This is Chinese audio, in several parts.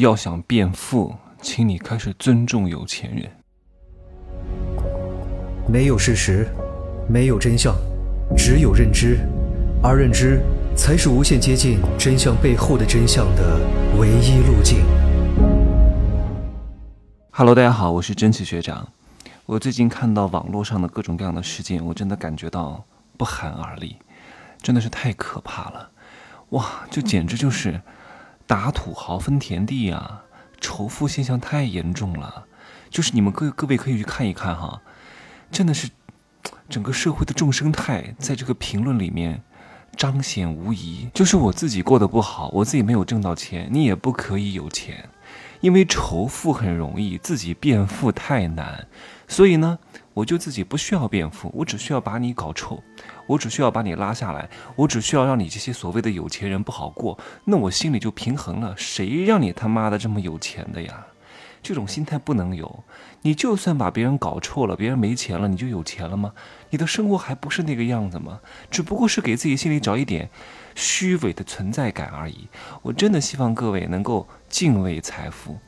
要想变富，请你开始尊重有钱人。没有事实，没有真相，只有认知，而认知才是无限接近真相背后的真相的唯一路径。Hello，大家好，我是真奇学长。我最近看到网络上的各种各样的事件，我真的感觉到不寒而栗，真的是太可怕了。哇，这简直就是打土豪分田地啊！仇富现象太严重了，就是你们各各位可以去看一看哈，真的是整个社会的众生态在这个评论里面彰显无疑。就是我自己过得不好，我自己没有挣到钱，你也不可以有钱。因为仇富很容易，自己变富太难，所以呢，我就自己不需要变富，我只需要把你搞臭，我只需要把你拉下来，我只需要让你这些所谓的有钱人不好过，那我心里就平衡了。谁让你他妈的这么有钱的呀？这种心态不能有。你就算把别人搞臭了，别人没钱了，你就有钱了吗？你的生活还不是那个样子吗？只不过是给自己心里找一点虚伪的存在感而已。我真的希望各位能够敬畏财富，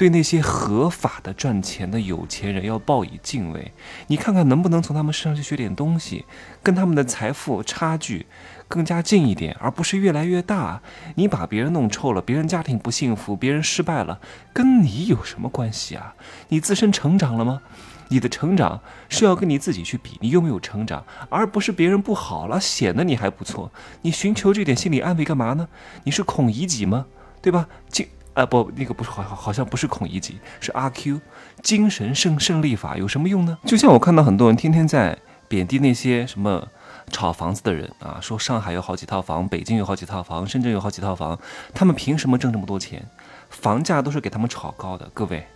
对那些合法的赚钱的有钱人要报以敬畏。你看看能不能从他们身上去学点东西，跟他们的财富差距更加近一点，而不是越来越大。你把别人弄臭了，别人家庭不幸福，别人失败了，跟你有什么关系啊？你自身成长了吗？你的成长是要跟你自己去比，你有没有成长，而不是别人不好了，显得你还不错。你寻求这点心理安慰干嘛呢？你是孔乙己吗？对吧？精啊不，那个不是好好像不是孔乙己，是阿 Q，精神胜胜利法有什么用呢？就像我看到很多人天天在贬低那些什么炒房子的人啊，说上海有好几套房，北京有好几套房，深圳有好几套房，他们凭什么挣这么多钱？房价都是给他们炒高的，各位，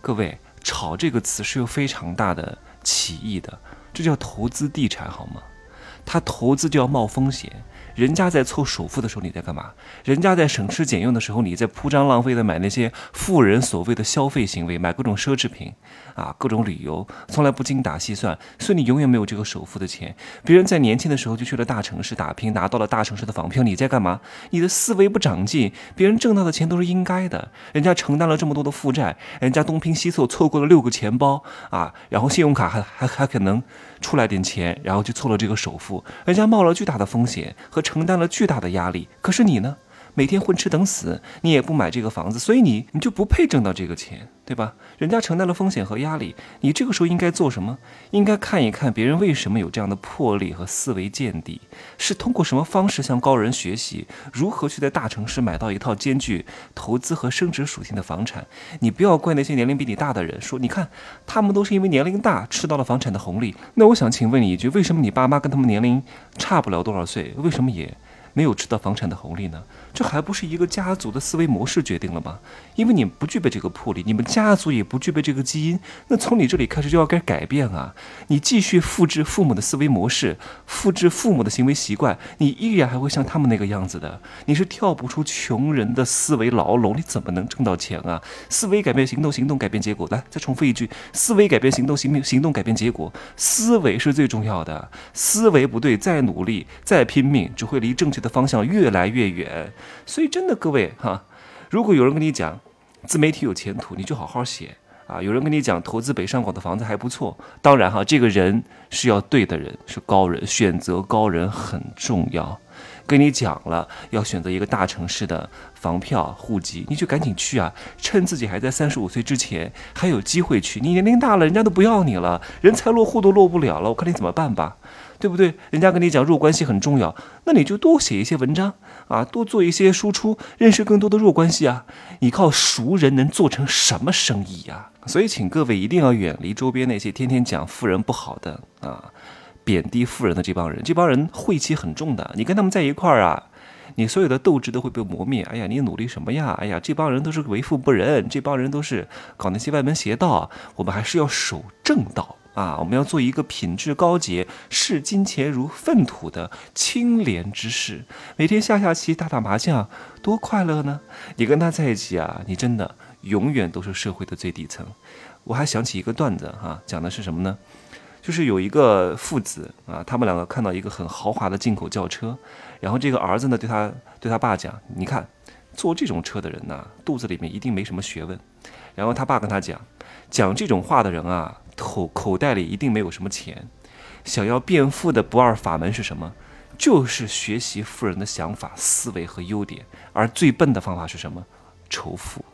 各位。炒这个词是有非常大的歧义的，这叫投资地产好吗？他投资就要冒风险，人家在凑首付的时候你在干嘛？人家在省吃俭用的时候你在铺张浪费的买那些富人所谓的消费行为，买各种奢侈品啊，各种旅游，从来不精打细算，所以你永远没有这个首付的钱。别人在年轻的时候就去了大城市打拼，拿到了大城市的房票，你在干嘛？你的思维不长进，别人挣到的钱都是应该的，人家承担了这么多的负债，人家东拼西凑凑够了六个钱包啊，然后信用卡还还还可能出来点钱，然后就凑了这个首付。人家冒了巨大的风险和承担了巨大的压力，可是你呢？每天混吃等死，你也不买这个房子，所以你你就不配挣到这个钱，对吧？人家承担了风险和压力，你这个时候应该做什么？应该看一看别人为什么有这样的魄力和思维见地，是通过什么方式向高人学习，如何去在大城市买到一套兼具投资和升值属性的房产。你不要怪那些年龄比你大的人，说你看他们都是因为年龄大吃到了房产的红利。那我想请问你一句，为什么你爸妈跟他们年龄差不了多少岁，为什么也？没有吃到房产的红利呢，这还不是一个家族的思维模式决定了吗？因为你不具备这个魄力，你们家族也不具备这个基因，那从你这里开始就要该改变啊！你继续复制父母的思维模式，复制父母的行为习惯，你依然还会像他们那个样子的。你是跳不出穷人的思维牢笼，你怎么能挣到钱啊？思维改变行动，行动改变结果。来，再重复一句：思维改变行动，行行动改变结果。思维是最重要的，思维不对，再努力再拼命，只会离正确的方向越来越远，所以真的各位哈，如果有人跟你讲自媒体有前途，你就好好写啊。有人跟你讲投资北上广的房子还不错，当然哈，这个人是要对的人，是高人，选择高人很重要。跟你讲了要选择一个大城市的房票户籍，你就赶紧去啊！趁自己还在三十五岁之前还有机会去。你年龄大了，人家都不要你了，人才落户都落不了了，我看你怎么办吧。对不对？人家跟你讲弱关系很重要，那你就多写一些文章啊，多做一些输出，认识更多的弱关系啊。你靠熟人能做成什么生意呀？所以，请各位一定要远离周边那些天天讲富人不好的啊，贬低富人的这帮人。这帮人晦气很重的，你跟他们在一块儿啊，你所有的斗志都会被磨灭。哎呀，你努力什么呀？哎呀，这帮人都是为富不仁，这帮人都是搞那些歪门邪道。我们还是要守正道。啊，我们要做一个品质高洁、视金钱如粪土的清廉之士，每天下下棋、打打麻将，多快乐呢！你跟他在一起啊，你真的永远都是社会的最底层。我还想起一个段子哈，讲的是什么呢？就是有一个父子啊，他们两个看到一个很豪华的进口轿车，然后这个儿子呢对他对他爸讲：“你看，坐这种车的人呐，肚子里面一定没什么学问。然后他爸跟他讲，讲这种话的人啊，口口袋里一定没有什么钱。想要变富的不二法门是什么？就是学习富人的想法、思维和优点。而最笨的方法是什么？仇富。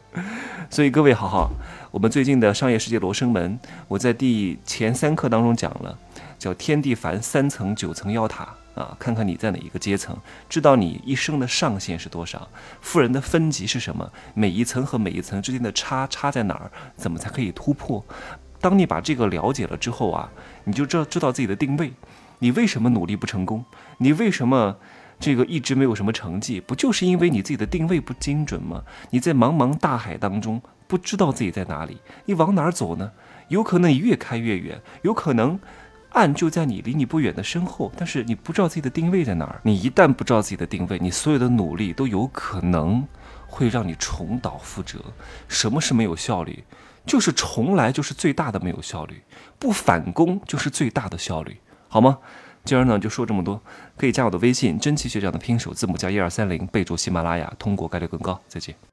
所以各位好好，我们最近的商业世界罗生门，我在第前三课当中讲了，叫天地凡三层九层妖塔啊，看看你在哪一个阶层，知道你一生的上限是多少，富人的分级是什么，每一层和每一层之间的差差在哪儿，怎么才可以突破？当你把这个了解了之后啊，你就知道知道自己的定位，你为什么努力不成功？你为什么？这个一直没有什么成绩，不就是因为你自己的定位不精准吗？你在茫茫大海当中不知道自己在哪里，你往哪儿走呢？有可能你越开越远，有可能岸就在你离你不远的身后，但是你不知道自己的定位在哪儿。你一旦不知道自己的定位，你所有的努力都有可能会让你重蹈覆辙。什么是没有效率？就是重来就是最大的没有效率，不反攻就是最大的效率，好吗？今儿呢就说这么多，可以加我的微信“真奇学长”的拼手字母加一二三零，备注喜马拉雅，通过概率更高。再见。